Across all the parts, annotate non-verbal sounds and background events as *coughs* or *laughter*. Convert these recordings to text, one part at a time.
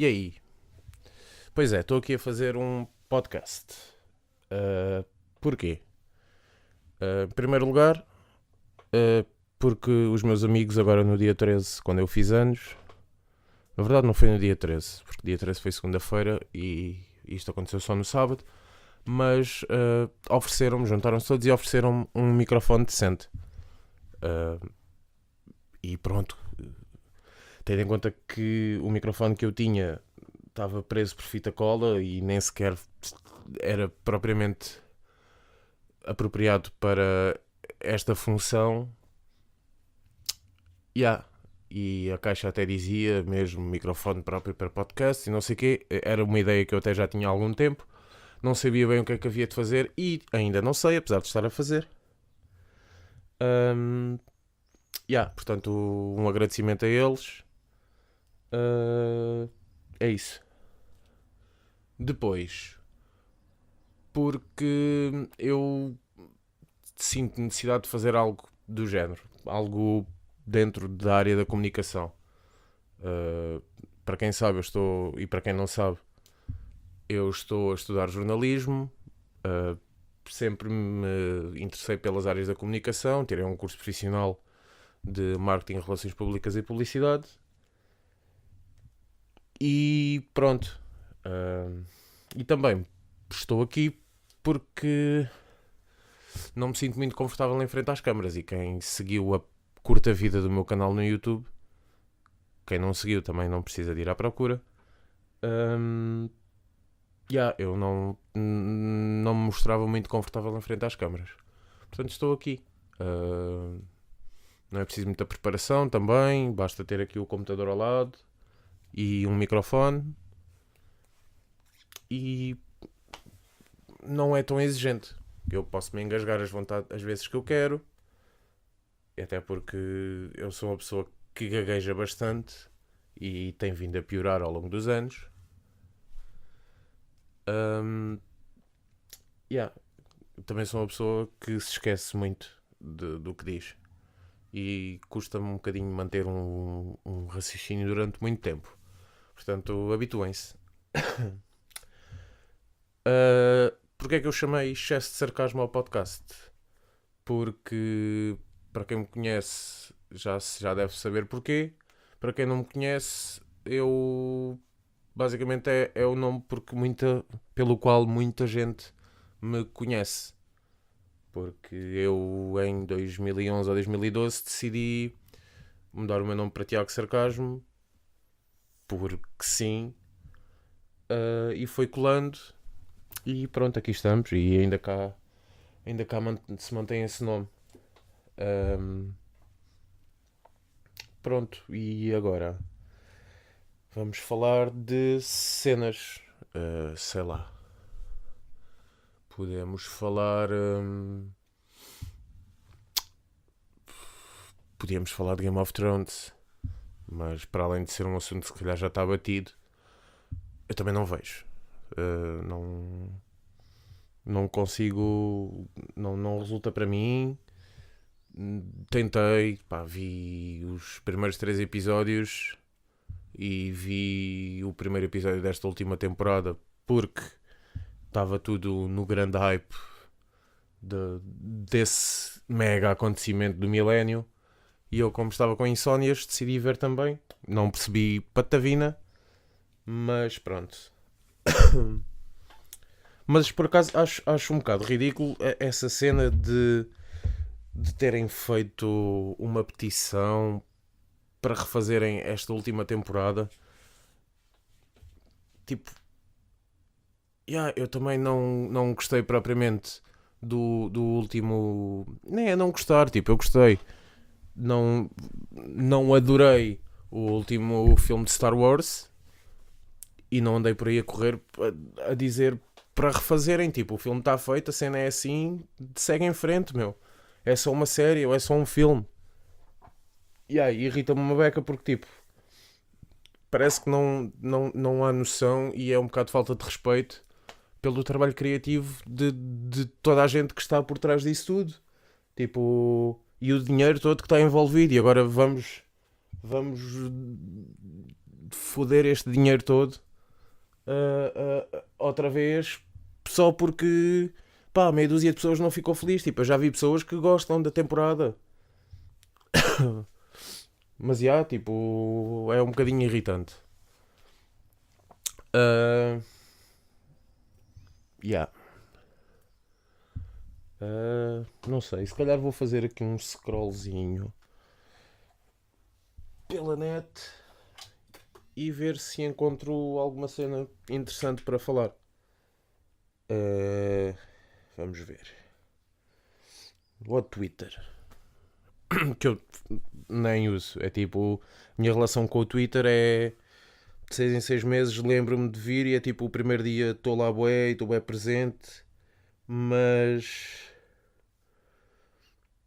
E aí? Pois é, estou aqui a fazer um podcast. Uh, porquê? Uh, em primeiro lugar, uh, porque os meus amigos, agora no dia 13, quando eu fiz anos, na verdade não foi no dia 13, porque dia 13 foi segunda-feira e isto aconteceu só no sábado, mas ofereceram-me, juntaram-se todos e ofereceram-me um microfone decente. e pronto, tendo em conta que o microfone que eu tinha estava preso por fita cola e nem sequer era propriamente apropriado para esta função. Yeah. E a caixa até dizia mesmo microfone próprio para podcast e não sei o quê. Era uma ideia que eu até já tinha há algum tempo. Não sabia bem o que é que havia de fazer e ainda não sei, apesar de estar a fazer. Um, yeah, portanto, um agradecimento a eles. Uh, é isso. Depois, porque eu sinto necessidade de fazer algo do género, algo dentro da área da comunicação. Uh, para quem sabe, eu estou, e para quem não sabe, eu estou a estudar jornalismo, uh, sempre me interessei pelas áreas da comunicação, tirei um curso profissional de marketing, relações públicas e publicidade e pronto. Uh, e também estou aqui porque não me sinto muito confortável em frente às câmaras. E quem seguiu a curta vida do meu canal no YouTube, quem não seguiu também não precisa de ir à procura. Um, yeah, eu não, não me mostrava muito confortável em frente às câmaras. Portanto, estou aqui. Uh, não é preciso muita preparação também, basta ter aqui o computador ao lado e um microfone e não é tão exigente. Eu posso me engasgar as, vontades, as vezes que eu quero, até porque eu sou uma pessoa que gagueja bastante e tem vindo a piorar ao longo dos anos. Um, yeah. Também sou uma pessoa que se esquece muito de, do que diz e custa-me um bocadinho manter um, um raciocínio durante muito tempo. Portanto, habituem-se. uh, *coughs* Porquê é que eu chamei excesso de sarcasmo ao podcast? Porque, para quem me conhece, já, já deve saber porquê. Para quem não me conhece, eu. Basicamente é, é o nome porque muita, pelo qual muita gente me conhece. Porque eu, em 2011 ou 2012, decidi mudar o meu nome para Tiago Sarcasmo porque sim, uh, e foi colando, e pronto, aqui estamos, e ainda cá, ainda cá se mantém esse nome. Um, pronto, e agora vamos falar de cenas, uh, sei lá. Podemos falar. Um, podíamos falar de Game of Thrones. Mas para além de ser um assunto que se calhar já está batido, eu também não vejo. Uh, não, não consigo. Não, não resulta para mim. Tentei, pá, vi os primeiros três episódios e vi o primeiro episódio desta última temporada porque estava tudo no grande hype de, desse mega acontecimento do milénio e eu, como estava com insónias, decidi ver também. Não percebi patavina, mas pronto. *coughs* mas por acaso acho, acho um bocado ridículo essa cena de, de terem feito uma petição para refazerem esta última temporada. Tipo, yeah, eu também não, não gostei propriamente do, do último. Nem é não gostar, tipo, eu gostei não, não adorei o último filme de Star Wars e não andei por aí a correr a, a dizer para refazerem. Tipo, o filme está feito, a cena é assim, segue em frente, meu. É só uma série ou é só um filme. E aí irrita-me uma beca porque, tipo, parece que não, não, não há noção e é um bocado falta de respeito pelo trabalho criativo de, de toda a gente que está por trás disso tudo. Tipo, e o dinheiro todo que está envolvido. E agora vamos, vamos foder este dinheiro todo uh, uh, outra vez só porque pá, meia dúzia de pessoas não ficou feliz. Tipo, eu já vi pessoas que gostam da temporada. *coughs* Mas já, tipo, é um bocadinho irritante. Uh, yeah. Uh, não sei, se calhar vou fazer aqui um scrollzinho pela net e ver se encontro alguma cena interessante para falar. Uh, vamos ver. O Twitter. *coughs* Que eu nem uso. É tipo, a minha relação com o Twitter é de 6 em 6 meses lembro-me de vir e é tipo o primeiro dia estou lá bué e estou bem presente. Mas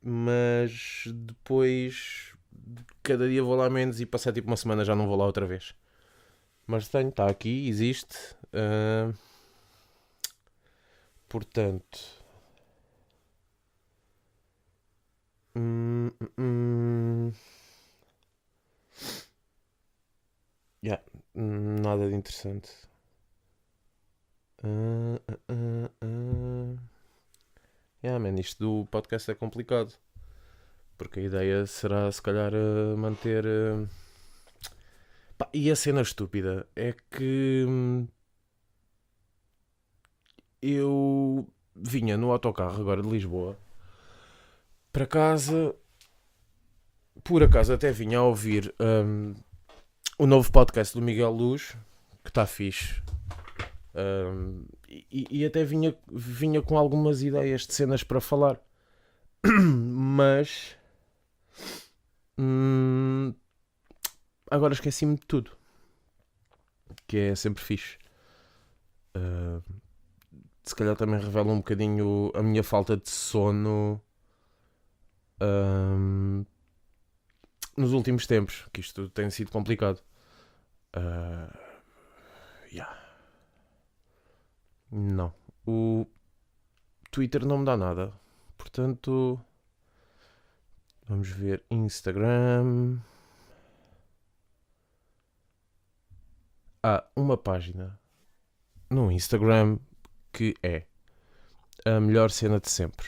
mas depois cada dia vou lá menos e passar tipo uma semana já não vou lá outra vez. Mas tenho, está aqui, existe. Uh, portanto. Hum, hum, hum. Yeah, nada de interessante. Uh, uh, Yeah, man, isto do podcast é complicado. Porque a ideia será, se calhar, uh, manter. Pá, e a cena estúpida é que. Hum, eu vinha no autocarro agora de Lisboa para casa. Por acaso até vinha a ouvir um, o novo podcast do Miguel Luz, que está fixe. Um, e, e, até vinha, vinha com algumas ideias de cenas para falar, *clears throat* mas hum, agora esqueci-me de tudo, que é sempre fixe. Uh, se calhar também revela um bocadinho a minha falta de sono um, nos últimos tempos, que isto tem sido complicado. Uh, yeah. Não. O Twitter não me dá nada. Portanto, vamos ver Instagram. Há uma página no Instagram que é a melhor cena de sempre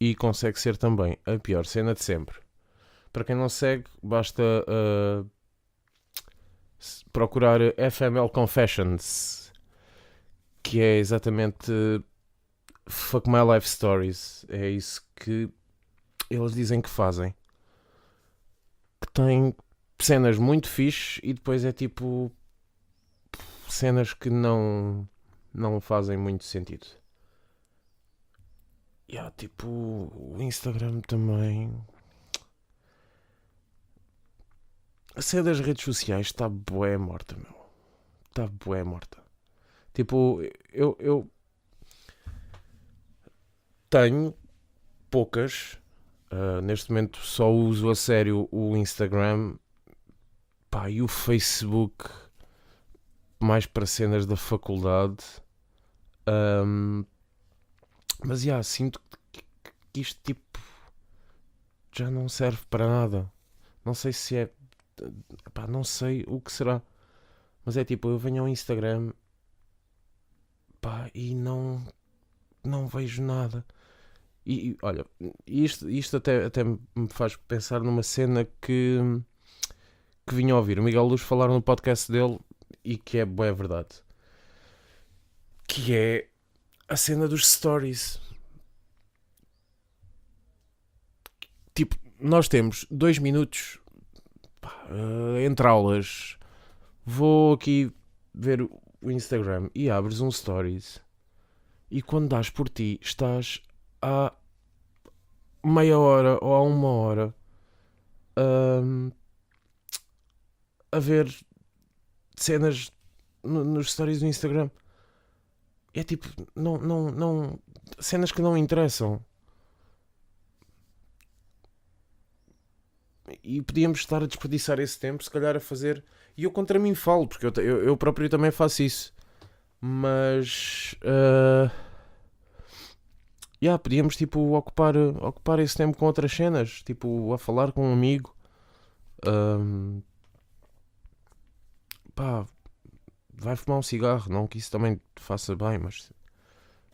e consegue ser também a pior cena de sempre. Para quem não segue, basta uh, procurar FML Confessions que é exatamente Fuck My Life Stories. É isso que eles dizem que fazem. Que tem cenas muito fixe e depois é tipo cenas que não não fazem muito sentido. E yeah, tipo o Instagram também. A cena das redes sociais está bué morta, meu. Está bué morta. Tipo, eu, eu tenho poucas. Uh, neste momento só uso a sério o Instagram pá, e o Facebook mais para cenas da faculdade. Um, mas já, yeah, sinto que, que isto tipo já não serve para nada. Não sei se é. Pá, não sei o que será. Mas é tipo, eu venho ao Instagram pá, e não, não vejo nada. E, e olha, isto, isto até, até me faz pensar numa cena que, que vinha a ouvir o Miguel Luz falar no podcast dele e que é boa verdade. Que é a cena dos stories. Tipo, nós temos dois minutos pá, uh, entre aulas. Vou aqui ver o Instagram e abres um Stories e quando dás por ti estás a meia hora ou a uma hora um, a ver cenas no, nos stories do Instagram. É tipo, não, não, não. Cenas que não interessam. E podíamos estar a desperdiçar esse tempo, se calhar, a fazer e eu contra mim falo, porque eu, eu, eu próprio também faço isso. Mas. Uh, yeah, podíamos tipo ocupar, ocupar esse tempo com outras cenas, tipo a falar com um amigo. Um, pá, vai fumar um cigarro, não que isso também te faça bem, mas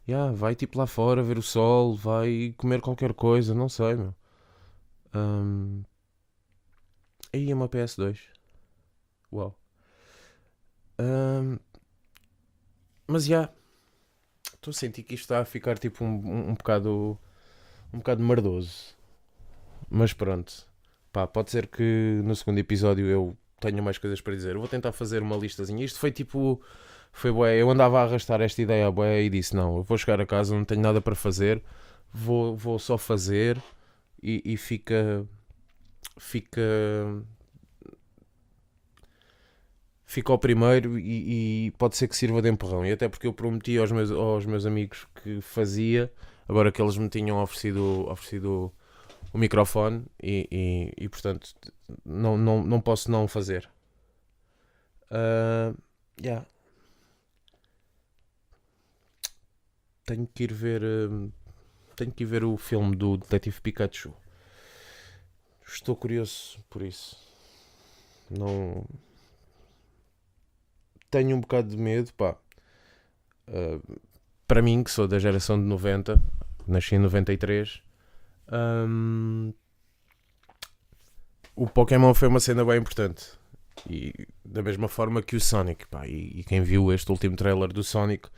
yeah, vai tipo lá fora ver o sol, vai comer qualquer coisa, não sei, meu. Um, aí é uma PS2. Uau. Um, mas já. Yeah, Estou a sentir que isto está a ficar tipo um, um, um bocado. um bocado merdoso. Mas pronto. Pá, pode ser que no segundo episódio eu tenha mais coisas para dizer. Eu vou tentar fazer uma listazinha. Isto foi tipo. Foi bué. Eu andava a arrastar esta ideia bué e disse: Não, eu vou chegar a casa, não tenho nada para fazer. Vou, vou só fazer e, e fica. Fica fica ao primeiro e, e, pode ser que sirva de empurrão. E até porque eu prometi aos meus, aos meus amigos que fazia, agora que eles me tinham oferecido, oferecido o microfone e, e, e portanto não, não, não posso não fazer. Uh, yeah. Tenho que ir ver. Uh, tenho que ir ver o filme do Detetive Pikachu. Estou curioso por isso. Não tenho um bocado de medo, pá. Uh, para mim, que sou da geração de 90, nasci em 93, um, o Pokémon foi uma cena bem importante. E da mesma forma que o Sonic, pá, e, e quem viu este último trailer do Sonic,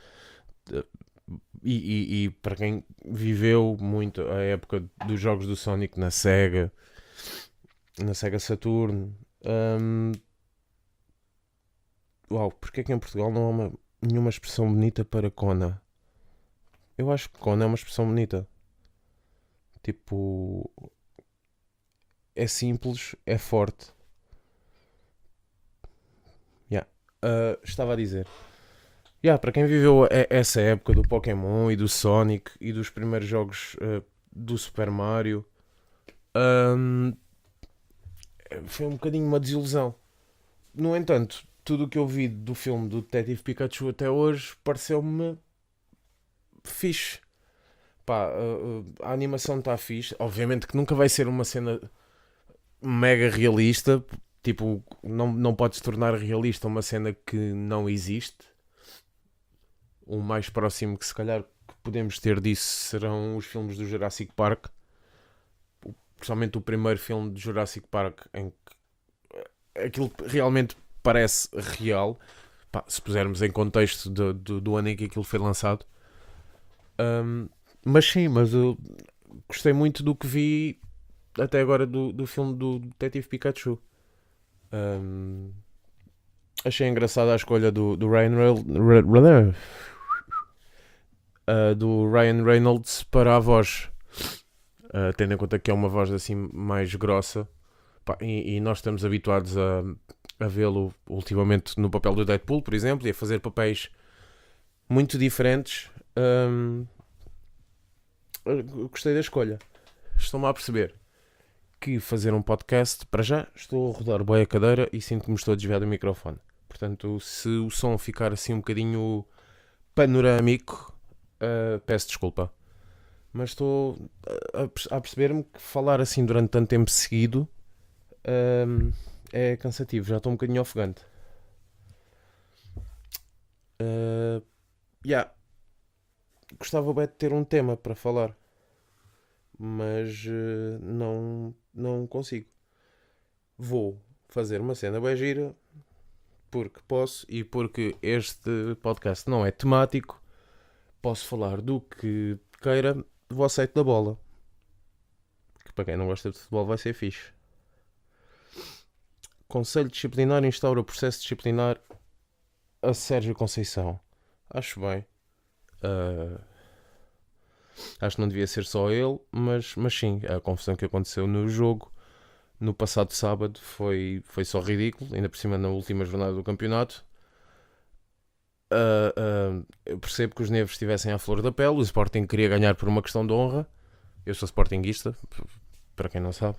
e, e, e, para quem viveu muito a época dos jogos do Sonic na Sega, na Sega Saturn, um, Uau, porque é que em Portugal não há uma, nenhuma expressão bonita para Kona? Eu acho que Kona é uma expressão bonita. Tipo. É simples, é forte. Yeah. Uh, estava a dizer. Yeah, para quem viveu essa época do Pokémon e do Sonic e dos primeiros jogos uh, do Super Mario, um, foi um bocadinho uma desilusão. No entanto, tudo o que eu vi do filme do Detetive Pikachu até hoje pareceu-me fixe. Pá, a, a animação está fixe. Obviamente que nunca vai ser uma cena mega realista. Tipo, não, não pode se tornar realista uma cena que não existe. O mais próximo que se calhar que podemos ter disso serão os filmes do Jurassic Park. Principalmente o primeiro filme de Jurassic Park em que aquilo realmente parece real, pá, se pusermos em contexto do, do, ano em que aquilo foi lançado. Um, mas sim, mas eu gostei muito do que vi até agora do, do filme do Detetive Pikachu. Um, achei engraçada a escolha do, do Ryan Reynolds, uh, do Ryan Reynolds para a voz. Uh, tendo em conta que é uma voz assim mais grossa pá, e, e, nós estamos habituados a, a vê-lo ultimamente no papel do Deadpool, por exemplo, e a fazer papéis muito diferentes. Hum, gostei da escolha. Estou-me a perceber que fazer um podcast, para já, estou a rodar bem a cadeira e sinto que me estou a desviar do microfone. Portanto, se o som ficar assim um bocadinho panorâmico, uh, peço desculpa. Mas estou a, a perceber-me que falar assim durante tanto tempo seguido. Uh, é cansativo, já estou um bocadinho ofegante. Uh, yeah. Gostava bem de ter um tema para falar, mas uh, não, não consigo. Vou fazer uma cena bem gira porque posso e porque este podcast não é temático. Posso falar do que queira do aceito da bola. Que para quem não gosta de futebol vai ser fixe. Conselho Disciplinar instaura o processo disciplinar a Sérgio Conceição. Acho bem. Uh, acho que não devia ser só ele, mas, mas sim, a confusão que aconteceu no jogo no passado sábado foi, foi só ridículo, ainda por cima na última jornada do campeonato. Uh, uh, eu percebo que os nervos estivessem à flor da pele. O Sporting queria ganhar por uma questão de honra. Eu sou Sportingista, para quem não sabe.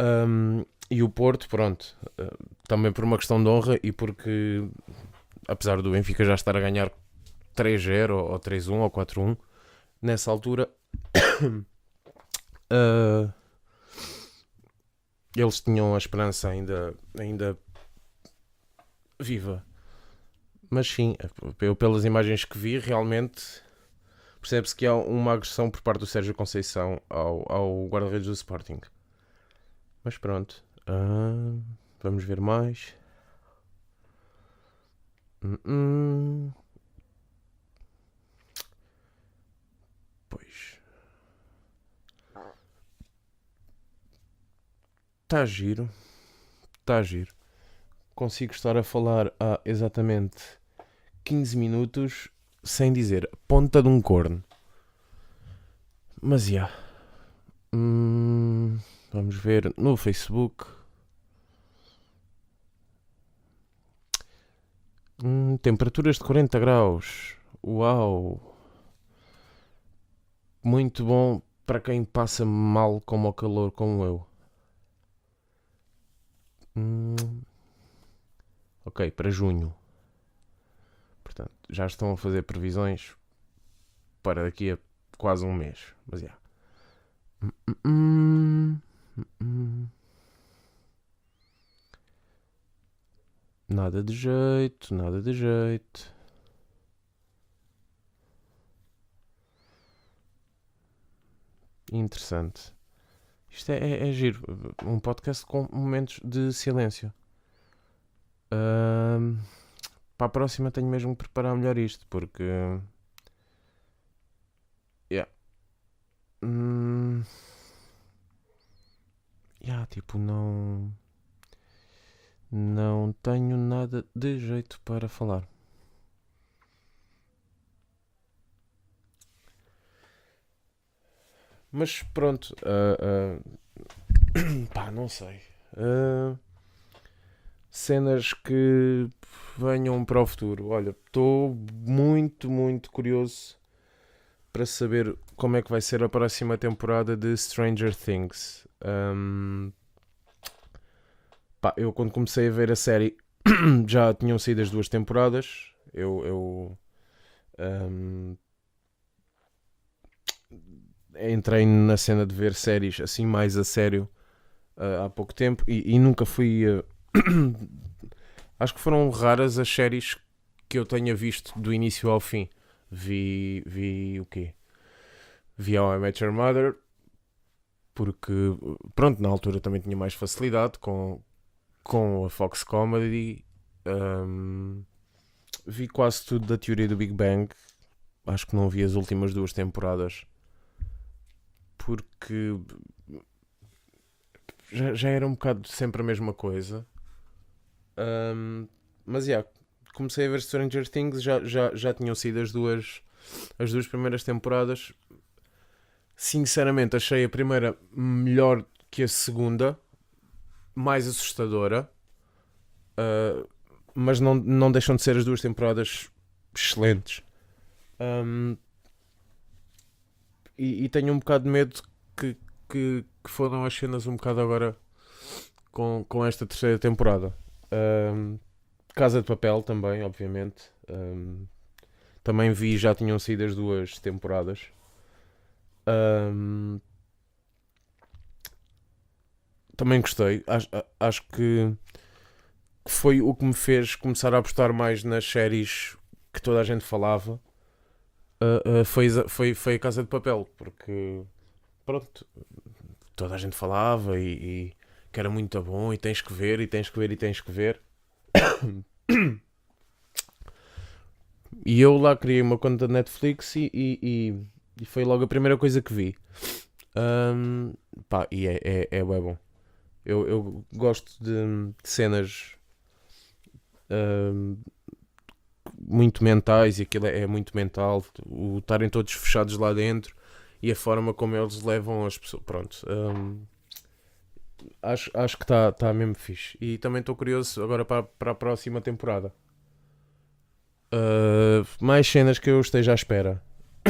Um, e o Porto, pronto, eh, também por uma questão de honra e porque, apesar do Benfica já estar a ganhar 3-0 ou 3-1 ou 4-1, nessa altura uh, *coughs* eles tinham a esperança ainda, ainda viva. Mas sim, eu pelas imagens que vi, realmente percebe-se que há uma agressão por parte do Sérgio Conceição ao, ao guarda-redes do Sporting. Mas pronto. Ah, vamos ver mais. Hum, hum. Pois. Está giro. Está giro. Consigo estar a falar há exatamente 15 minutos sem dizer ponta de um corno. Mas já. Yeah. Hum, vamos ver no Facebook. Hum, temperaturas de 40 graus. Uau! Muito bom para quem passa mal como o calor, como eu. Hum, ok, para junho. Portanto, já estão a fazer previsões para daqui a quase um mês. Mas já. Hum, hum, nada de jeito, nada de jeito. Interessante. Isto é, é, é giro. Um podcast com momentos de silêncio. Uh, para a próxima tenho mesmo que preparar melhor isto, porque. Yeah. Hum... Yeah, tipo, não. Não tenho nada de jeito para falar. Mas pronto, uh, uh, *coughs* pá, não sei. Uh, cenas que venham para o futuro. Olha, estou muito, muito curioso para saber como é que vai ser a próxima temporada de Stranger Things. Um, pá, eu quando comecei a ver a série *clears throat* já tinham saído as duas temporadas. Eu, eu um, entrei na cena de ver séries assim mais a sério uh, há pouco tempo e, e nunca fui. Uh, *clears throat* acho que foram raras as séries que eu tenha visto do início ao fim. Vi, vi o quê? Vi Met Your Mother porque, pronto, na altura também tinha mais facilidade com, com a Fox Comedy. Um, vi quase tudo da teoria do Big Bang. Acho que não vi as últimas duas temporadas porque já, já era um bocado sempre a mesma coisa. Um, mas yeah, comecei a ver Stranger Things, já, já, já tinham sido as duas, as duas primeiras temporadas. Sinceramente, achei a primeira melhor que a segunda, mais assustadora. Uh, mas não, não deixam de ser as duas temporadas excelentes. Um, e, e, tenho um bocado de medo que, que, que foram as cenas um bocado agora com, com esta terceira temporada. Um, Casa de Papel também, obviamente. Um, também vi, já tinham sido as duas temporadas. Um, também gostei. Acho, acho que foi o que me fez começar a apostar mais nas séries que toda a gente falava uh, uh, foi, foi, foi a Casa de Papel, porque pronto, toda a gente falava e, e, que era muito bom e tens que ver, e tens que ver, e tens que ver. E eu lá criei uma conta de Netflix e, e, e foi logo a primeira coisa que vi. Um, pá, e é, é, é bom. Eu, eu gosto de, de cenas um, muito mentais e aquilo é, é muito mental. O estarem todos fechados lá dentro e a forma como eles levam as pessoas. Pronto. Um, acho, acho que está tá mesmo fixe. E também estou curioso agora para, para a próxima temporada. Uh, mais cenas que eu esteja à espera. *coughs*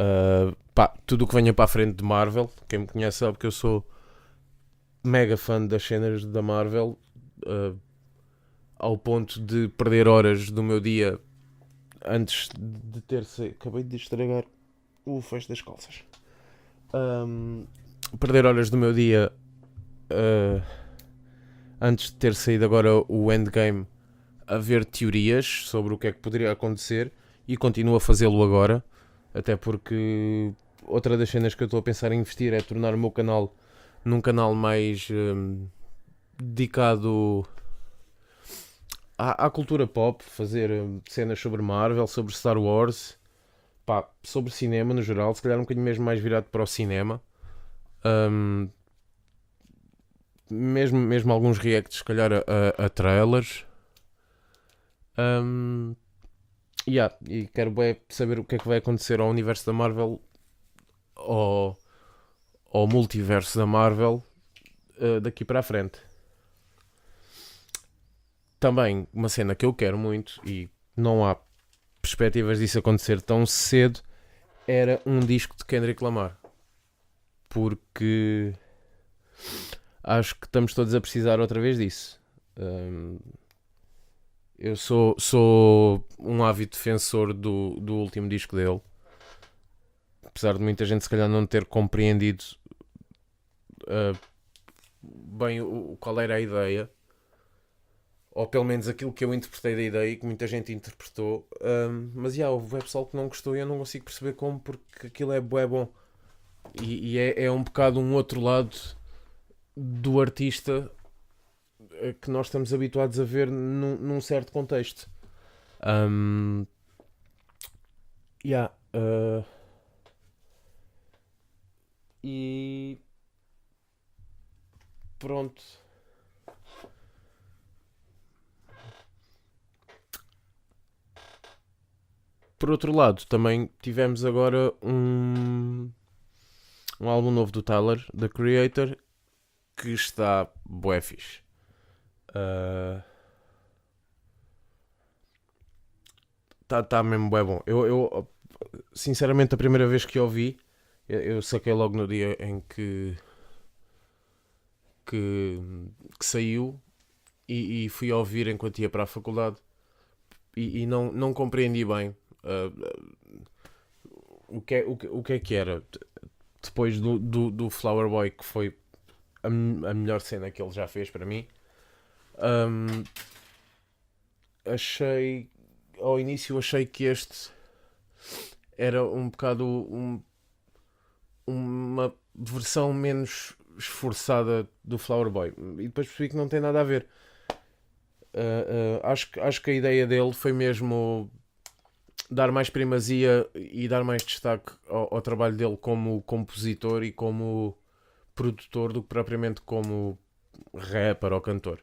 uh, pá, tudo o que venha para a frente de Marvel. Quem me conhece sabe que eu sou mega fã das cenas da Marvel. Uh, ao ponto de perder horas do meu dia antes de ter se acabei de estragar o fecho das calças um, perder horas do meu dia uh, antes de ter saído agora o Endgame, a ver teorias sobre o que é que poderia acontecer e continuo a fazê-lo agora, até porque outra das cenas que eu estou a pensar em investir é tornar o meu canal num canal mais hum, dedicado à, à, cultura pop, fazer hum, cenas sobre Marvel, sobre Star Wars, pá, sobre cinema no geral, se calhar um bocadinho mesmo mais virado para o cinema. Um, mesmo, mesmo alguns reacts, se calhar, a, a, trailers. Um, yeah, e quero bem saber o que é que vai acontecer ao universo da Marvel, ao, ao multiverso da Marvel, uh, daqui para a frente. Também uma cena que eu quero muito e não há perspectivas disso acontecer tão cedo era um disco de Kendrick Lamar. Porque acho que estamos todos a precisar outra vez disso. Um, eu sou, sou um ávido defensor do, do último disco dele. Apesar de muita gente, se calhar, não ter compreendido uh, bem o, qual era a ideia, ou pelo menos aquilo que eu interpretei da ideia e que muita gente interpretou. Um, mas já, houve pessoal que não gostou e eu não consigo perceber como, porque aquilo é bué bom. E, e é, é um bocado um outro lado do artista eh, que nós estamos habituados a ver num, num certo contexto. Um, yeah, uh, e pronto. Por outro lado, também tivemos agora um, um álbum novo do Tyler, The Creator, que está bué fixe. Uh, tá, tá mesmo bué bom. Eu, eu, sinceramente, a primeira vez que ouvi, eu, eu saquei logo no dia em que que, que saiu e, e, fui ouvir enquanto ia para a faculdade e, e não, não compreendi bem uh, o, que é, o, o que é que era depois do, do, do Flower Boy que foi a, a melhor cena que ele já fez para mim. Um, achei ao início achei que este era um bocado um, uma versão menos esforçada do Flower Boy e depois percebi que não tem nada a ver. Uh, uh, acho, acho que a ideia dele foi mesmo dar mais primazia e dar mais destaque ao, ao trabalho dele como compositor e como produtor do que propriamente como rapper ou cantor.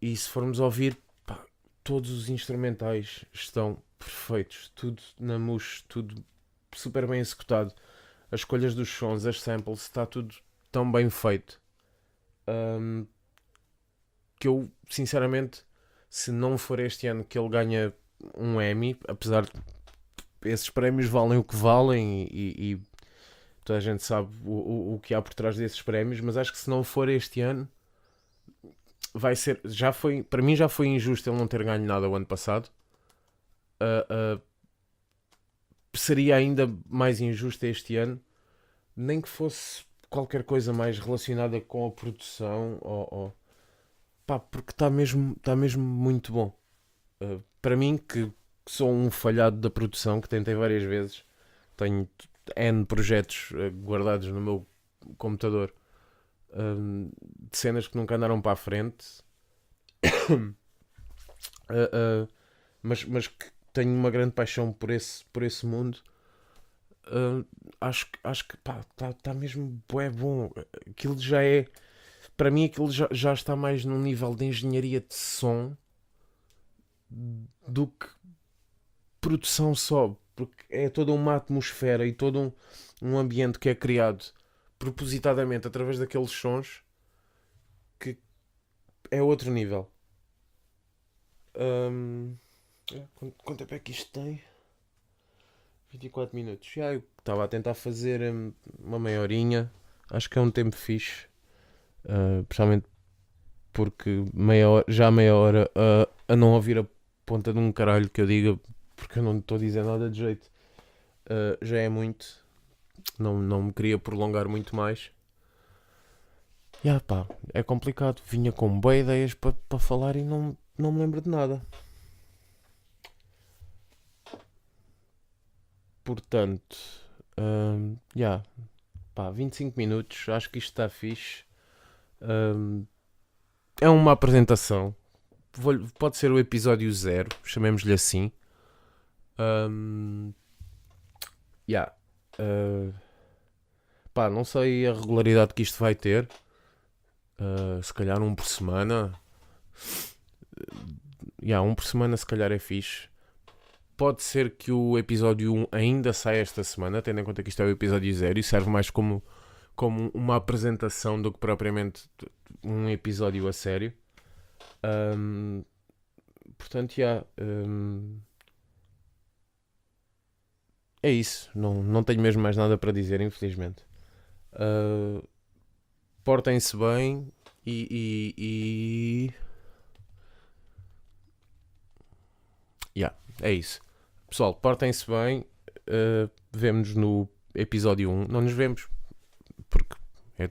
E se formos ouvir, pá, todos os instrumentais estão perfeitos, tudo na mousse, tudo super bem executado. As escolhas dos sons, as samples, está tudo tão bem feito. Um, que eu, sinceramente, se não for este ano que ele ganha um Emmy, apesar de esses prémios valem o que valem e, e toda a gente sabe o, o, que há por trás desses prémios, mas acho que se não for este ano, vai ser. Já foi, para mim já foi injusto ele não ter ganho nada o ano passado. Uh, uh, seria ainda mais injusto este ano, nem que fosse qualquer coisa mais relacionada com a produção ou, ou pá, porque está mesmo, tá mesmo muito bom. Uh, para mim, que sou um falhado da produção, que tentei várias vezes, tenho N projetos uh, guardados no meu computador uh, de cenas que nunca andaram para a frente, *coughs* mas, mas que tenho uma grande paixão por esse, por esse mundo. acho, acho que está tá mesmo é bom. Aquilo já é para mim aquilo já, já está mais num nível de engenharia de som do que produção só, porque é toda uma atmosfera e todo um, um ambiente que é criado propositadamente através daqueles sons que é outro nível. Um, quanto, quanto tempo é que isto tem? 24 minutos. Já eu estava a tentar fazer hum, uma meia horinha. Acho que é um tempo fixe. Uh, principalmente porque meia hora, já meia hora uh, a não ouvir a ponta de um caralho que eu diga, porque eu não estou a dizer nada de jeito, uh, já é muito. Não, não me queria prolongar muito mais. yeah, pá, é complicado. Vinha com boas ideias para pa falar e não, não me lembro de nada. Portanto, um, yeah, pá, 25 minutos, acho que isto está fixe. Um, é uma apresentação. Vou- Pode ser o episódio zero, chamemos-lhe assim. Um, yeah, uh, pá, não sei a regularidade que isto vai ter. Uh, se calhar um por semana. Yeah, um por semana se calhar é fixe. Pode ser que o episódio 1 ainda saia esta semana, tendo em conta que isto é o episódio 0 e serve mais como, como uma apresentação do que propriamente um episódio a sério. Um, portanto, já. um, é isso. Não, não tenho mesmo mais nada para dizer, infelizmente. Uh, portem-se bem e. e, e... Yeah, é isso. Pessoal, portem-se bem. Uh, Vemo-nos no episódio 1. Não nos vemos porque é-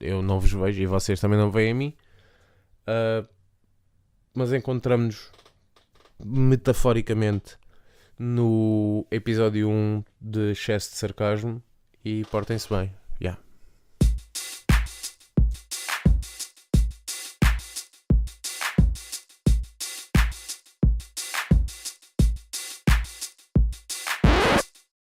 eu não vos vejo e vocês também não veem a mim. Uh, mas encontramos-nos metaforicamente no episódio 1 de excesso de sarcasmo e portem-se bem.